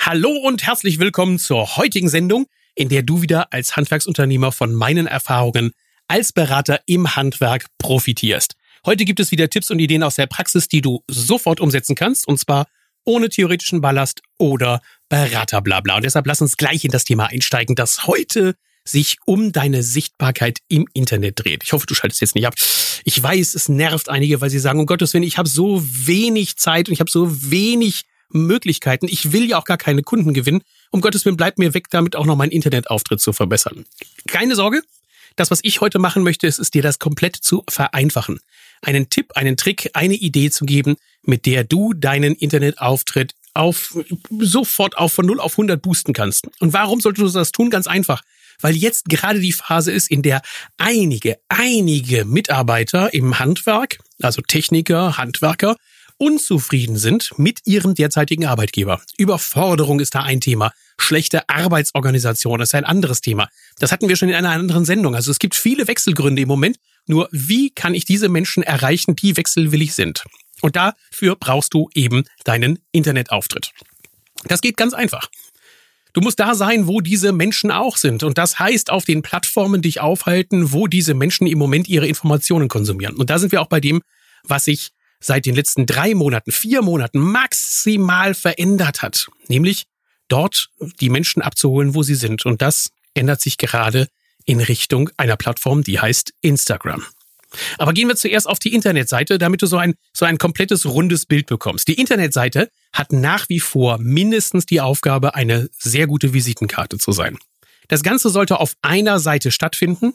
Hallo und herzlich willkommen zur heutigen Sendung, in der du wieder als Handwerksunternehmer von meinen Erfahrungen als Berater im Handwerk profitierst. Heute gibt es wieder Tipps und Ideen aus der Praxis, die du sofort umsetzen kannst, und zwar ohne theoretischen Ballast oder Beraterblabla. Und deshalb lass uns gleich in das Thema einsteigen, das heute sich um deine Sichtbarkeit im Internet dreht. Ich hoffe, du schaltest jetzt nicht ab. Ich weiß, es nervt einige, weil sie sagen, um Gottes Willen, ich habe so wenig Zeit und ich habe so wenig Möglichkeiten. Ich will ja auch gar keine Kunden gewinnen. Um Gottes Willen, bleibt mir weg, damit auch noch meinen Internetauftritt zu verbessern. Keine Sorge. Das, was ich heute machen möchte, ist, ist dir das komplett zu vereinfachen. Einen Tipp, einen Trick, eine Idee zu geben, mit der du deinen Internetauftritt auf, sofort auf von 0 auf 100 boosten kannst. Und warum solltest du das tun? Ganz einfach weil jetzt gerade die Phase ist, in der einige, einige Mitarbeiter im Handwerk, also Techniker, Handwerker, unzufrieden sind mit ihrem derzeitigen Arbeitgeber. Überforderung ist da ein Thema. Schlechte Arbeitsorganisation ist ein anderes Thema. Das hatten wir schon in einer anderen Sendung. Also es gibt viele Wechselgründe im Moment. Nur wie kann ich diese Menschen erreichen, die wechselwillig sind? Und dafür brauchst du eben deinen Internetauftritt. Das geht ganz einfach. Du musst da sein, wo diese Menschen auch sind. Und das heißt, auf den Plattformen dich aufhalten, wo diese Menschen im Moment ihre Informationen konsumieren. Und da sind wir auch bei dem, was sich seit den letzten drei Monaten, vier Monaten maximal verändert hat. Nämlich dort die Menschen abzuholen, wo sie sind. Und das ändert sich gerade in Richtung einer Plattform, die heißt Instagram. Aber gehen wir zuerst auf die Internetseite, damit du so ein, so ein komplettes rundes Bild bekommst. Die Internetseite hat nach wie vor mindestens die Aufgabe, eine sehr gute Visitenkarte zu sein. Das Ganze sollte auf einer Seite stattfinden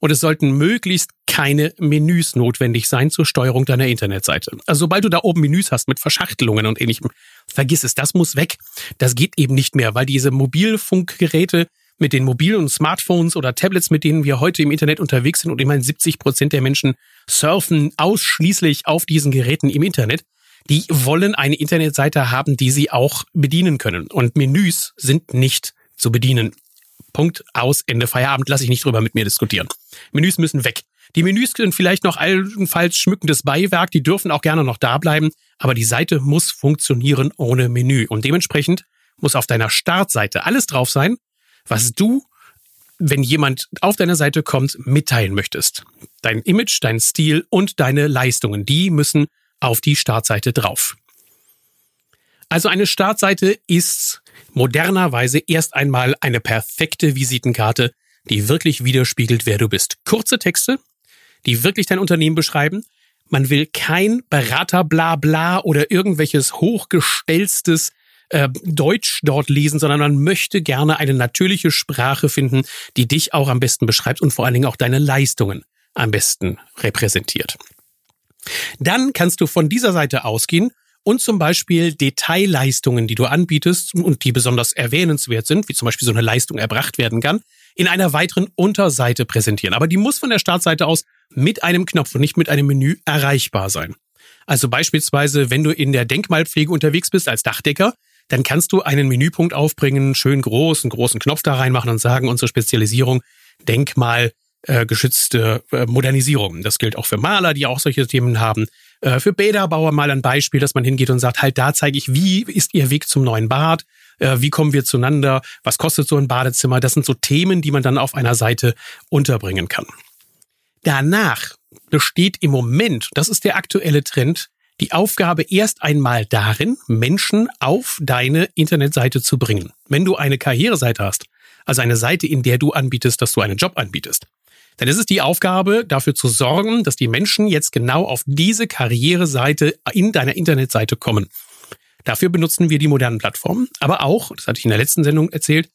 und es sollten möglichst keine Menüs notwendig sein zur Steuerung deiner Internetseite. Also sobald du da oben Menüs hast mit Verschachtelungen und ähnlichem, vergiss es, das muss weg. Das geht eben nicht mehr, weil diese Mobilfunkgeräte mit den mobilen Smartphones oder Tablets, mit denen wir heute im Internet unterwegs sind und immerhin 70 Prozent der Menschen surfen ausschließlich auf diesen Geräten im Internet, die wollen eine Internetseite haben, die sie auch bedienen können. Und Menüs sind nicht zu bedienen. Punkt, aus, Ende, Feierabend, lasse ich nicht drüber mit mir diskutieren. Menüs müssen weg. Die Menüs sind vielleicht noch allenfalls schmückendes Beiwerk, die dürfen auch gerne noch da bleiben, aber die Seite muss funktionieren ohne Menü. Und dementsprechend muss auf deiner Startseite alles drauf sein, was du, wenn jemand auf deine Seite kommt, mitteilen möchtest. Dein Image, dein Stil und deine Leistungen, die müssen auf die Startseite drauf. Also eine Startseite ist modernerweise erst einmal eine perfekte Visitenkarte, die wirklich widerspiegelt, wer du bist. Kurze Texte, die wirklich dein Unternehmen beschreiben. Man will kein Berater bla bla oder irgendwelches hochgestellstes äh, Deutsch dort lesen, sondern man möchte gerne eine natürliche Sprache finden, die dich auch am besten beschreibt und vor allen Dingen auch deine Leistungen am besten repräsentiert. Dann kannst du von dieser Seite ausgehen und zum Beispiel Detailleistungen, die du anbietest und die besonders erwähnenswert sind, wie zum Beispiel so eine Leistung erbracht werden kann, in einer weiteren Unterseite präsentieren. Aber die muss von der Startseite aus mit einem Knopf und nicht mit einem Menü erreichbar sein. Also beispielsweise, wenn du in der Denkmalpflege unterwegs bist als Dachdecker, dann kannst du einen Menüpunkt aufbringen, schön groß, einen großen Knopf da reinmachen und sagen, unsere Spezialisierung Denkmal äh, geschützte äh, Modernisierung. Das gilt auch für Maler, die auch solche Themen haben. Äh, für Bäderbauer mal ein Beispiel, dass man hingeht und sagt, halt da zeige ich, wie ist Ihr Weg zum neuen Bad, äh, wie kommen wir zueinander, was kostet so ein Badezimmer. Das sind so Themen, die man dann auf einer Seite unterbringen kann. Danach besteht im Moment, das ist der aktuelle Trend, die Aufgabe erst einmal darin, Menschen auf deine Internetseite zu bringen. Wenn du eine Karriereseite hast, also eine Seite, in der du anbietest, dass du einen Job anbietest, dann ist es die Aufgabe, dafür zu sorgen, dass die Menschen jetzt genau auf diese Karriereseite in deiner Internetseite kommen. Dafür benutzen wir die modernen Plattformen, aber auch, das hatte ich in der letzten Sendung erzählt,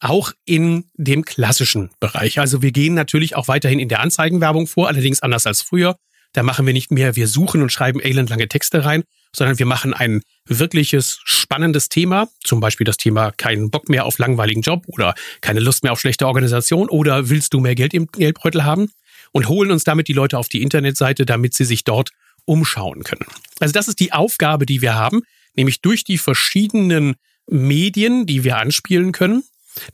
auch in dem klassischen Bereich. Also wir gehen natürlich auch weiterhin in der Anzeigenwerbung vor, allerdings anders als früher. Da machen wir nicht mehr, wir suchen und schreiben elendlange Texte rein, sondern wir machen ein wirkliches spannendes Thema, zum Beispiel das Thema keinen Bock mehr auf langweiligen Job oder keine Lust mehr auf schlechte Organisation oder willst du mehr Geld im Geldbeutel haben und holen uns damit die Leute auf die Internetseite, damit sie sich dort umschauen können. Also das ist die Aufgabe, die wir haben, nämlich durch die verschiedenen Medien, die wir anspielen können,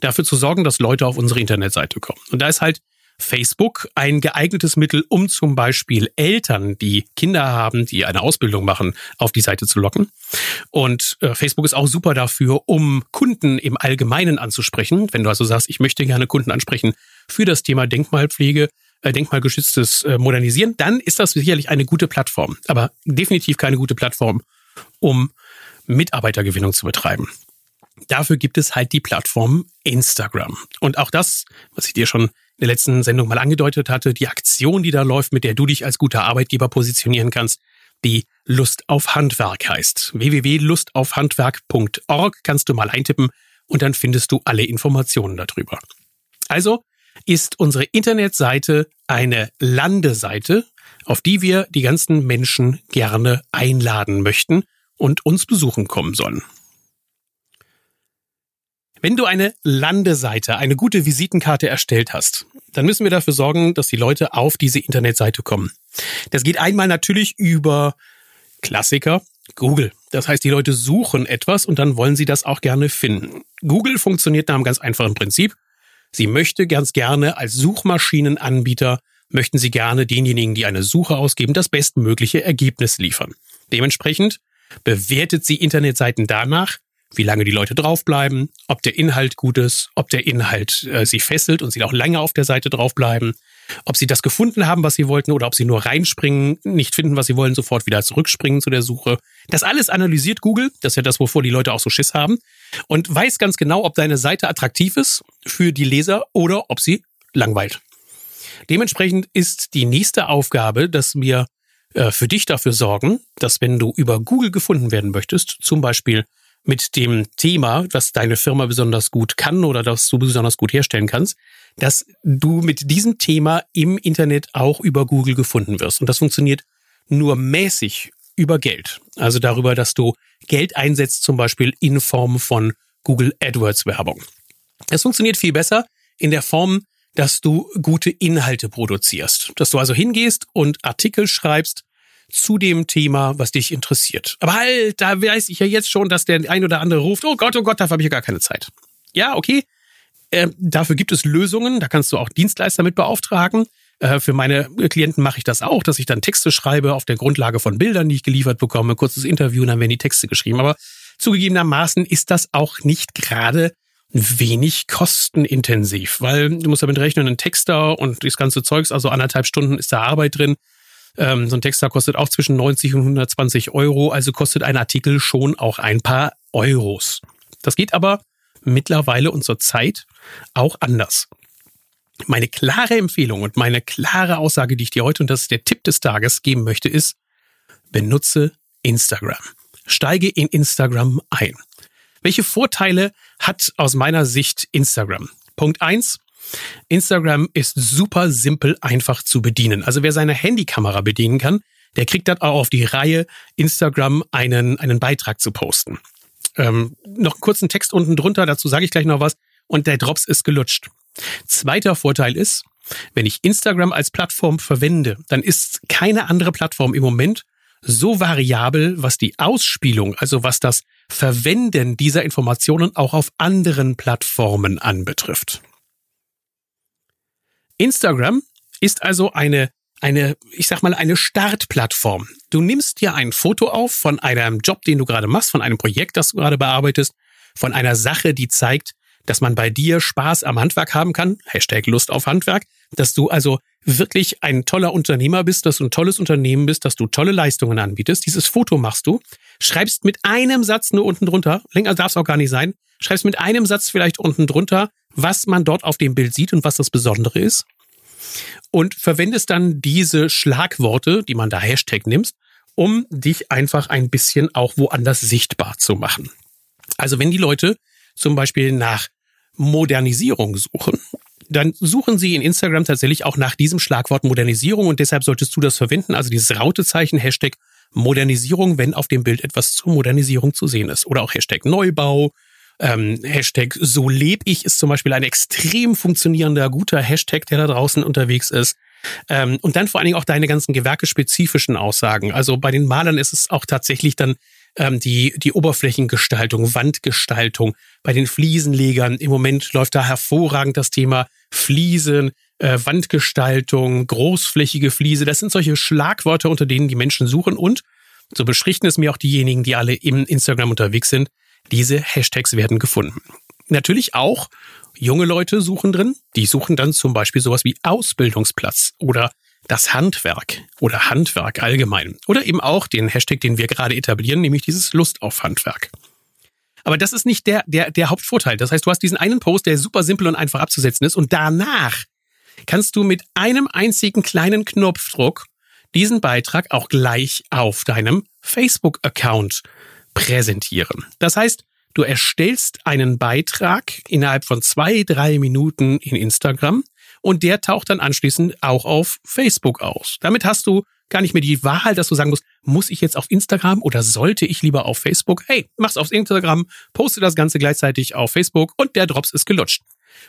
dafür zu sorgen, dass Leute auf unsere Internetseite kommen. Und da ist halt Facebook ein geeignetes Mittel, um zum Beispiel Eltern, die Kinder haben, die eine Ausbildung machen, auf die Seite zu locken. Und äh, Facebook ist auch super dafür, um Kunden im Allgemeinen anzusprechen. Wenn du also sagst, ich möchte gerne Kunden ansprechen für das Thema Denkmalpflege, äh, denkmalgeschütztes äh, Modernisieren, dann ist das sicherlich eine gute Plattform. Aber definitiv keine gute Plattform, um Mitarbeitergewinnung zu betreiben. Dafür gibt es halt die Plattform Instagram. Und auch das, was ich dir schon der letzten Sendung mal angedeutet hatte, die Aktion, die da läuft, mit der du dich als guter Arbeitgeber positionieren kannst, die Lust auf Handwerk heißt. www.lustaufhandwerk.org kannst du mal eintippen und dann findest du alle Informationen darüber. Also ist unsere Internetseite eine Landeseite, auf die wir die ganzen Menschen gerne einladen möchten und uns besuchen kommen sollen. Wenn du eine Landeseite, eine gute Visitenkarte erstellt hast, dann müssen wir dafür sorgen, dass die Leute auf diese Internetseite kommen. Das geht einmal natürlich über Klassiker, Google. Das heißt, die Leute suchen etwas und dann wollen sie das auch gerne finden. Google funktioniert nach einem ganz einfachen Prinzip. Sie möchte ganz gerne als Suchmaschinenanbieter, möchten sie gerne denjenigen, die eine Suche ausgeben, das bestmögliche Ergebnis liefern. Dementsprechend bewertet sie Internetseiten danach, wie lange die Leute draufbleiben, ob der Inhalt gut ist, ob der Inhalt äh, sie fesselt und sie auch länger auf der Seite draufbleiben, ob sie das gefunden haben, was sie wollten, oder ob sie nur reinspringen, nicht finden, was sie wollen, sofort wieder zurückspringen zu der Suche. Das alles analysiert Google, das ist ja das, wovor die Leute auch so Schiss haben, und weiß ganz genau, ob deine Seite attraktiv ist für die Leser oder ob sie langweilt. Dementsprechend ist die nächste Aufgabe, dass wir äh, für dich dafür sorgen, dass wenn du über Google gefunden werden möchtest, zum Beispiel mit dem Thema, was deine Firma besonders gut kann oder das du besonders gut herstellen kannst, dass du mit diesem Thema im Internet auch über Google gefunden wirst. Und das funktioniert nur mäßig über Geld. Also darüber, dass du Geld einsetzt, zum Beispiel in Form von Google AdWords Werbung. Es funktioniert viel besser in der Form, dass du gute Inhalte produzierst. Dass du also hingehst und Artikel schreibst, zu dem Thema, was dich interessiert. Aber halt, da weiß ich ja jetzt schon, dass der ein oder andere ruft, oh Gott, oh Gott, dafür habe ich ja gar keine Zeit. Ja, okay. Äh, dafür gibt es Lösungen, da kannst du auch Dienstleister mit beauftragen. Äh, für meine Klienten mache ich das auch, dass ich dann Texte schreibe auf der Grundlage von Bildern, die ich geliefert bekomme, kurzes Interview und dann werden die Texte geschrieben. Aber zugegebenermaßen ist das auch nicht gerade wenig kostenintensiv, weil du musst damit rechnen, ein Texter und das ganze Zeugs, also anderthalb Stunden ist da Arbeit drin. Ähm, so ein Texter kostet auch zwischen 90 und 120 Euro, also kostet ein Artikel schon auch ein paar Euros. Das geht aber mittlerweile und zur Zeit auch anders. Meine klare Empfehlung und meine klare Aussage, die ich dir heute, und das ist der Tipp des Tages, geben möchte, ist, benutze Instagram. Steige in Instagram ein. Welche Vorteile hat aus meiner Sicht Instagram? Punkt eins: Instagram ist super simpel einfach zu bedienen. Also wer seine Handykamera bedienen kann, der kriegt dann auch auf die Reihe, Instagram einen, einen Beitrag zu posten. Ähm, noch einen kurzen Text unten drunter, dazu sage ich gleich noch was. Und der Drops ist gelutscht. Zweiter Vorteil ist, wenn ich Instagram als Plattform verwende, dann ist keine andere Plattform im Moment so variabel, was die Ausspielung, also was das Verwenden dieser Informationen auch auf anderen Plattformen anbetrifft. Instagram ist also eine eine, ich sag mal, eine Startplattform. Du nimmst dir ein Foto auf von einem Job, den du gerade machst, von einem Projekt, das du gerade bearbeitest, von einer Sache, die zeigt, dass man bei dir Spaß am Handwerk haben kann, Hashtag Lust auf Handwerk, dass du also wirklich ein toller Unternehmer bist, dass du ein tolles Unternehmen bist, dass du tolle Leistungen anbietest. Dieses Foto machst du, schreibst mit einem Satz nur unten drunter, länger darf es auch gar nicht sein, schreibst mit einem Satz vielleicht unten drunter, was man dort auf dem Bild sieht und was das Besondere ist. Und verwendest dann diese Schlagworte, die man da Hashtag nimmst, um dich einfach ein bisschen auch woanders sichtbar zu machen. Also wenn die Leute zum Beispiel nach Modernisierung suchen, dann suchen sie in Instagram tatsächlich auch nach diesem Schlagwort Modernisierung und deshalb solltest du das verwenden, also dieses Rautezeichen Hashtag Modernisierung, wenn auf dem Bild etwas zur Modernisierung zu sehen ist. Oder auch Hashtag Neubau, ähm, Hashtag so leb ich ist zum Beispiel ein extrem funktionierender, guter Hashtag, der da draußen unterwegs ist. Ähm, und dann vor allen Dingen auch deine ganzen gewerkespezifischen Aussagen. Also bei den Malern ist es auch tatsächlich dann ähm, die, die Oberflächengestaltung, Wandgestaltung. Bei den Fliesenlegern im Moment läuft da hervorragend das Thema Fliesen, äh, Wandgestaltung, großflächige Fliese. Das sind solche Schlagwörter, unter denen die Menschen suchen und so beschrichten es mir auch diejenigen, die alle im Instagram unterwegs sind. Diese Hashtags werden gefunden. Natürlich auch junge Leute suchen drin. Die suchen dann zum Beispiel sowas wie Ausbildungsplatz oder das Handwerk oder Handwerk allgemein. Oder eben auch den Hashtag, den wir gerade etablieren, nämlich dieses Lust auf Handwerk. Aber das ist nicht der, der, der Hauptvorteil. Das heißt, du hast diesen einen Post, der super simpel und einfach abzusetzen ist und danach kannst du mit einem einzigen kleinen Knopfdruck diesen Beitrag auch gleich auf deinem Facebook-Account präsentieren. Das heißt, du erstellst einen Beitrag innerhalb von zwei, drei Minuten in Instagram und der taucht dann anschließend auch auf Facebook aus. Damit hast du gar nicht mehr die Wahl, dass du sagen musst, muss ich jetzt auf Instagram oder sollte ich lieber auf Facebook? Hey, mach's auf Instagram, poste das Ganze gleichzeitig auf Facebook und der Drops ist gelutscht.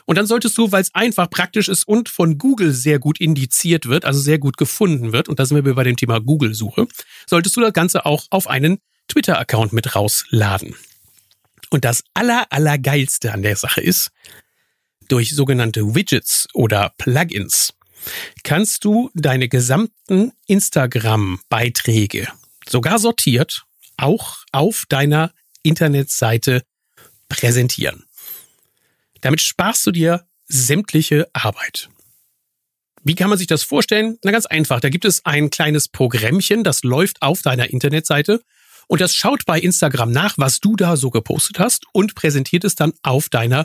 Und dann solltest du, weil es einfach praktisch ist und von Google sehr gut indiziert wird, also sehr gut gefunden wird, und da sind wir bei dem Thema Google-Suche, solltest du das Ganze auch auf einen Twitter-Account mit rausladen. Und das aller, allergeilste an der Sache ist, durch sogenannte Widgets oder Plugins kannst du deine gesamten Instagram-Beiträge sogar sortiert auch auf deiner Internetseite präsentieren. Damit sparst du dir sämtliche Arbeit. Wie kann man sich das vorstellen? Na ganz einfach. Da gibt es ein kleines Programmchen, das läuft auf deiner Internetseite und das schaut bei Instagram nach, was du da so gepostet hast und präsentiert es dann auf deiner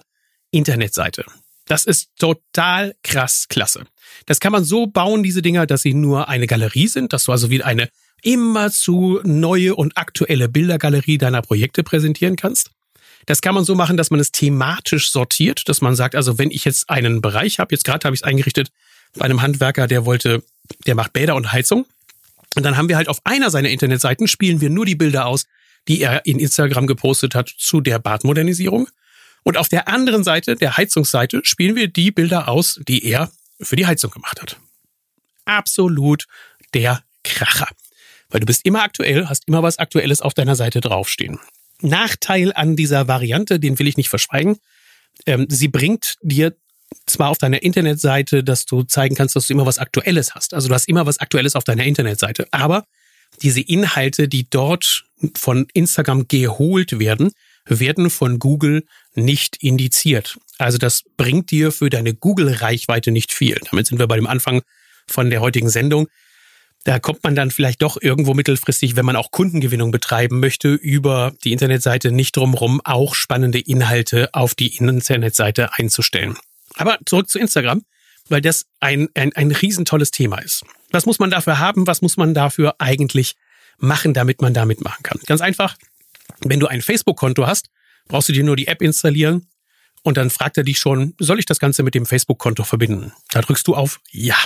Internetseite. Das ist total krass klasse. Das kann man so bauen, diese Dinger, dass sie nur eine Galerie sind, dass du also wie eine immer zu neue und aktuelle Bildergalerie deiner Projekte präsentieren kannst. Das kann man so machen, dass man es thematisch sortiert, dass man sagt, also wenn ich jetzt einen Bereich habe, jetzt gerade habe ich es eingerichtet bei einem Handwerker, der wollte, der macht Bäder und Heizung. Und dann haben wir halt auf einer seiner Internetseiten spielen wir nur die Bilder aus, die er in Instagram gepostet hat zu der Badmodernisierung. Und auf der anderen Seite, der Heizungsseite, spielen wir die Bilder aus, die er für die Heizung gemacht hat. Absolut der Kracher. Weil du bist immer aktuell, hast immer was Aktuelles auf deiner Seite draufstehen. Nachteil an dieser Variante, den will ich nicht verschweigen. Ähm, sie bringt dir zwar auf deiner Internetseite, dass du zeigen kannst, dass du immer was Aktuelles hast. Also du hast immer was Aktuelles auf deiner Internetseite. Aber diese Inhalte, die dort von Instagram geholt werden, werden von Google nicht indiziert. Also das bringt dir für deine Google-Reichweite nicht viel. Damit sind wir bei dem Anfang von der heutigen Sendung. Da kommt man dann vielleicht doch irgendwo mittelfristig, wenn man auch Kundengewinnung betreiben möchte, über die Internetseite nicht drumherum, auch spannende Inhalte auf die Internetseite einzustellen. Aber zurück zu Instagram, weil das ein, ein, ein riesentolles Thema ist. Was muss man dafür haben? Was muss man dafür eigentlich machen, damit man damit machen kann? Ganz einfach, wenn du ein Facebook-Konto hast, brauchst du dir nur die App installieren und dann fragt er dich schon, soll ich das Ganze mit dem Facebook-Konto verbinden? Da drückst du auf Ja.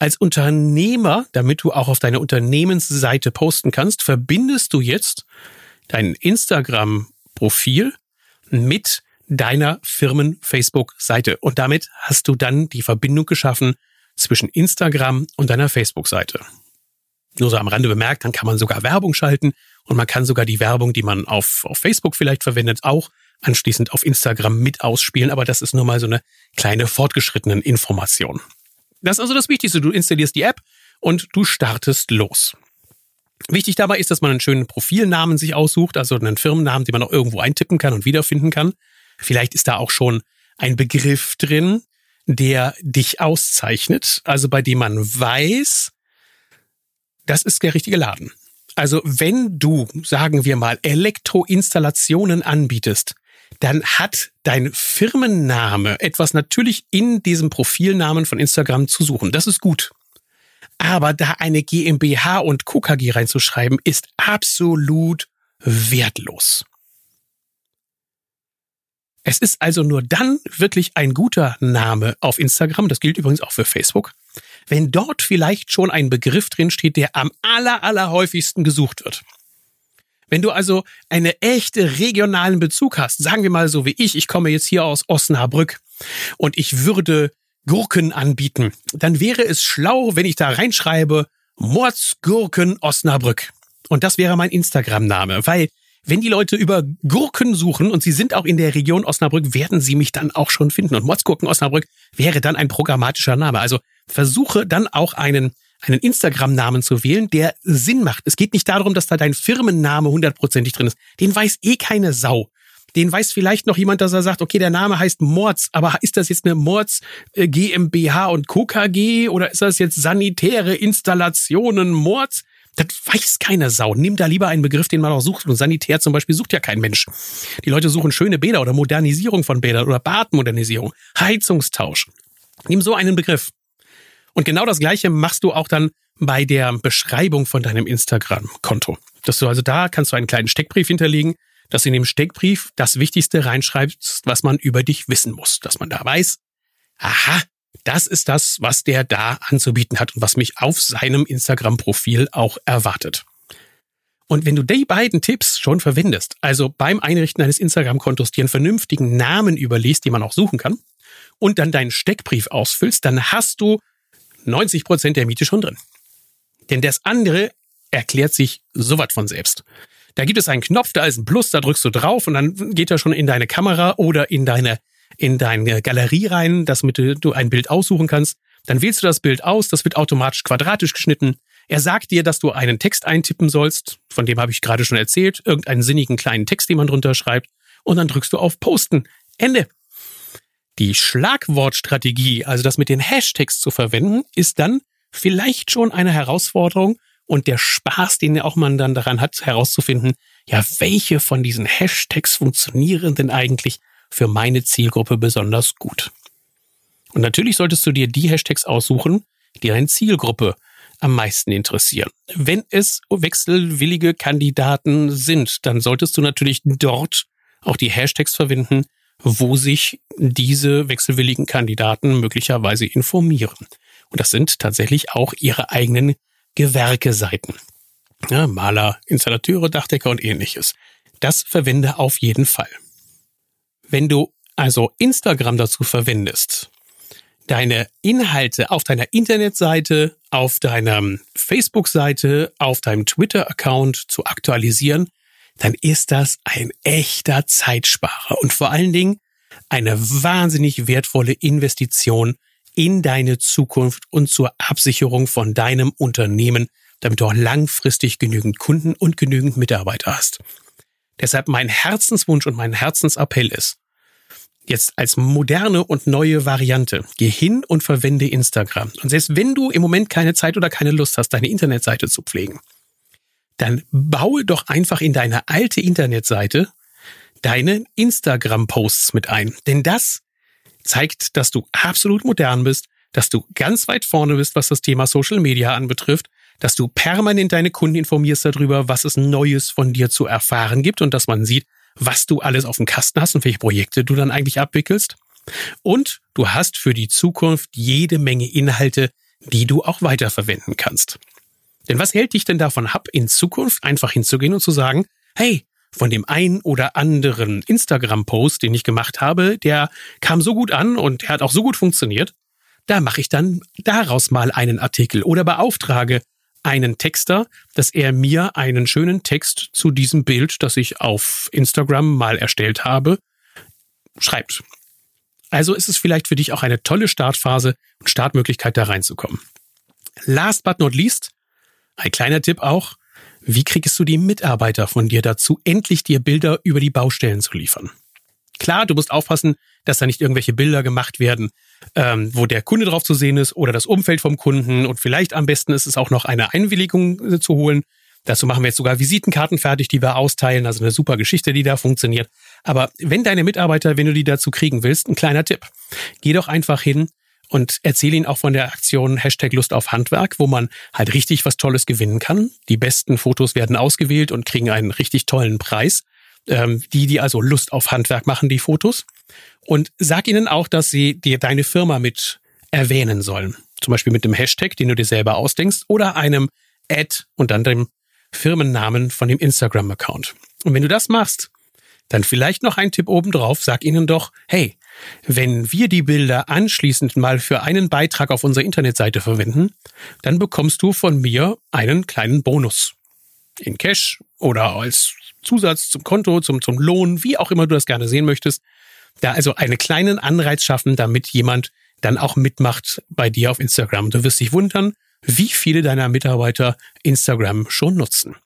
Als Unternehmer, damit du auch auf deine Unternehmensseite posten kannst, verbindest du jetzt dein Instagram-Profil mit deiner Firmen-Facebook-Seite. Und damit hast du dann die Verbindung geschaffen zwischen Instagram und deiner Facebook-Seite. Nur so am Rande bemerkt, dann kann man sogar Werbung schalten und man kann sogar die Werbung, die man auf, auf Facebook vielleicht verwendet, auch anschließend auf Instagram mit ausspielen. Aber das ist nur mal so eine kleine fortgeschrittenen Information. Das ist also das Wichtigste. Du installierst die App und du startest los. Wichtig dabei ist, dass man einen schönen Profilnamen sich aussucht, also einen Firmennamen, den man auch irgendwo eintippen kann und wiederfinden kann. Vielleicht ist da auch schon ein Begriff drin, der dich auszeichnet, also bei dem man weiß, das ist der richtige Laden. Also wenn du, sagen wir mal, Elektroinstallationen anbietest, dann hat dein Firmenname etwas natürlich in diesem Profilnamen von Instagram zu suchen. Das ist gut. Aber da eine GmbH und KKG reinzuschreiben, ist absolut wertlos. Es ist also nur dann wirklich ein guter Name auf Instagram, das gilt übrigens auch für Facebook, wenn dort vielleicht schon ein Begriff drin steht, der am aller, aller häufigsten gesucht wird. Wenn du also einen echte regionalen Bezug hast, sagen wir mal so wie ich, ich komme jetzt hier aus Osnabrück und ich würde Gurken anbieten, dann wäre es schlau, wenn ich da reinschreibe Mordsgurken Osnabrück. Und das wäre mein Instagram-Name, weil wenn die Leute über Gurken suchen und sie sind auch in der Region Osnabrück, werden sie mich dann auch schon finden. Und Motzgurken Osnabrück wäre dann ein programmatischer Name. Also versuche dann auch einen, einen Instagram-Namen zu wählen, der Sinn macht. Es geht nicht darum, dass da dein Firmenname hundertprozentig drin ist. Den weiß eh keine Sau. Den weiß vielleicht noch jemand, dass er sagt, okay, der Name heißt Mords, aber ist das jetzt eine Mords äh, GmbH und Co. KG oder ist das jetzt sanitäre Installationen Mords? Das weiß keine Sau. Nimm da lieber einen Begriff, den man auch sucht. Und Sanitär zum Beispiel sucht ja kein Mensch. Die Leute suchen schöne Bäder oder Modernisierung von Bädern oder Badmodernisierung, Heizungstausch. Nimm so einen Begriff. Und genau das Gleiche machst du auch dann bei der Beschreibung von deinem Instagram-Konto. Dass du also da kannst du einen kleinen Steckbrief hinterlegen, dass du in dem Steckbrief das Wichtigste reinschreibst, was man über dich wissen muss. Dass man da weiß, aha, das ist das, was der da anzubieten hat und was mich auf seinem Instagram-Profil auch erwartet. Und wenn du die beiden Tipps schon verwendest, also beim Einrichten eines Instagram-Kontos dir einen vernünftigen Namen überlegst, den man auch suchen kann, und dann deinen Steckbrief ausfüllst, dann hast du 90 Prozent der Miete schon drin. Denn das andere erklärt sich sowas von selbst. Da gibt es einen Knopf, da ist ein Plus, da drückst du drauf und dann geht er schon in deine Kamera oder in deine in deine Galerie rein, damit du ein Bild aussuchen kannst. Dann wählst du das Bild aus, das wird automatisch quadratisch geschnitten. Er sagt dir, dass du einen Text eintippen sollst, von dem habe ich gerade schon erzählt, irgendeinen sinnigen kleinen Text, den man drunter schreibt, und dann drückst du auf Posten. Ende. Die Schlagwortstrategie, also das mit den Hashtags zu verwenden, ist dann vielleicht schon eine Herausforderung und der Spaß, den auch man dann daran hat, herauszufinden, ja, welche von diesen Hashtags funktionieren denn eigentlich für meine Zielgruppe besonders gut. Und natürlich solltest du dir die Hashtags aussuchen, die deine Zielgruppe am meisten interessieren. Wenn es wechselwillige Kandidaten sind, dann solltest du natürlich dort auch die Hashtags verwenden, wo sich diese wechselwilligen Kandidaten möglicherweise informieren. Und das sind tatsächlich auch ihre eigenen Gewerkeseiten. Ja, Maler, Installateure, Dachdecker und ähnliches. Das verwende auf jeden Fall. Wenn du also Instagram dazu verwendest, deine Inhalte auf deiner Internetseite, auf deiner Facebook-Seite, auf deinem Twitter-Account zu aktualisieren, dann ist das ein echter Zeitsparer und vor allen Dingen eine wahnsinnig wertvolle Investition in deine Zukunft und zur Absicherung von deinem Unternehmen, damit du auch langfristig genügend Kunden und genügend Mitarbeiter hast. Deshalb mein Herzenswunsch und mein Herzensappell ist, jetzt als moderne und neue Variante, geh hin und verwende Instagram. Und selbst wenn du im Moment keine Zeit oder keine Lust hast, deine Internetseite zu pflegen, dann baue doch einfach in deine alte Internetseite deine Instagram-Posts mit ein. Denn das zeigt, dass du absolut modern bist, dass du ganz weit vorne bist, was das Thema Social Media anbetrifft dass du permanent deine Kunden informierst darüber, was es Neues von dir zu erfahren gibt und dass man sieht, was du alles auf dem Kasten hast und welche Projekte du dann eigentlich abwickelst. Und du hast für die Zukunft jede Menge Inhalte, die du auch weiterverwenden kannst. Denn was hält dich denn davon ab, in Zukunft einfach hinzugehen und zu sagen, hey, von dem einen oder anderen Instagram-Post, den ich gemacht habe, der kam so gut an und er hat auch so gut funktioniert, da mache ich dann daraus mal einen Artikel oder beauftrage einen Texter, dass er mir einen schönen Text zu diesem Bild, das ich auf Instagram mal erstellt habe, schreibt. Also ist es vielleicht für dich auch eine tolle Startphase und Startmöglichkeit, da reinzukommen. Last but not least, ein kleiner Tipp auch, wie kriegst du die Mitarbeiter von dir dazu, endlich dir Bilder über die Baustellen zu liefern? Klar, du musst aufpassen, dass da nicht irgendwelche Bilder gemacht werden, ähm, wo der Kunde drauf zu sehen ist oder das Umfeld vom Kunden und vielleicht am besten ist es auch noch eine Einwilligung äh, zu holen. Dazu machen wir jetzt sogar Visitenkarten fertig, die wir austeilen, also eine super Geschichte, die da funktioniert. Aber wenn deine Mitarbeiter, wenn du die dazu kriegen willst, ein kleiner Tipp. Geh doch einfach hin und erzähl ihnen auch von der Aktion Hashtag Lust auf Handwerk, wo man halt richtig was Tolles gewinnen kann. Die besten Fotos werden ausgewählt und kriegen einen richtig tollen Preis. Ähm, die, die also Lust auf Handwerk machen, die Fotos. Und sag ihnen auch, dass sie dir deine Firma mit erwähnen sollen. Zum Beispiel mit dem Hashtag, den du dir selber ausdenkst, oder einem Ad und dann dem Firmennamen von dem Instagram-Account. Und wenn du das machst, dann vielleicht noch ein Tipp obendrauf, sag ihnen doch, hey, wenn wir die Bilder anschließend mal für einen Beitrag auf unserer Internetseite verwenden, dann bekommst du von mir einen kleinen Bonus. In Cash oder als Zusatz zum Konto, zum, zum Lohn, wie auch immer du das gerne sehen möchtest. Da also einen kleinen Anreiz schaffen, damit jemand dann auch mitmacht bei dir auf Instagram. Du wirst dich wundern, wie viele deiner Mitarbeiter Instagram schon nutzen.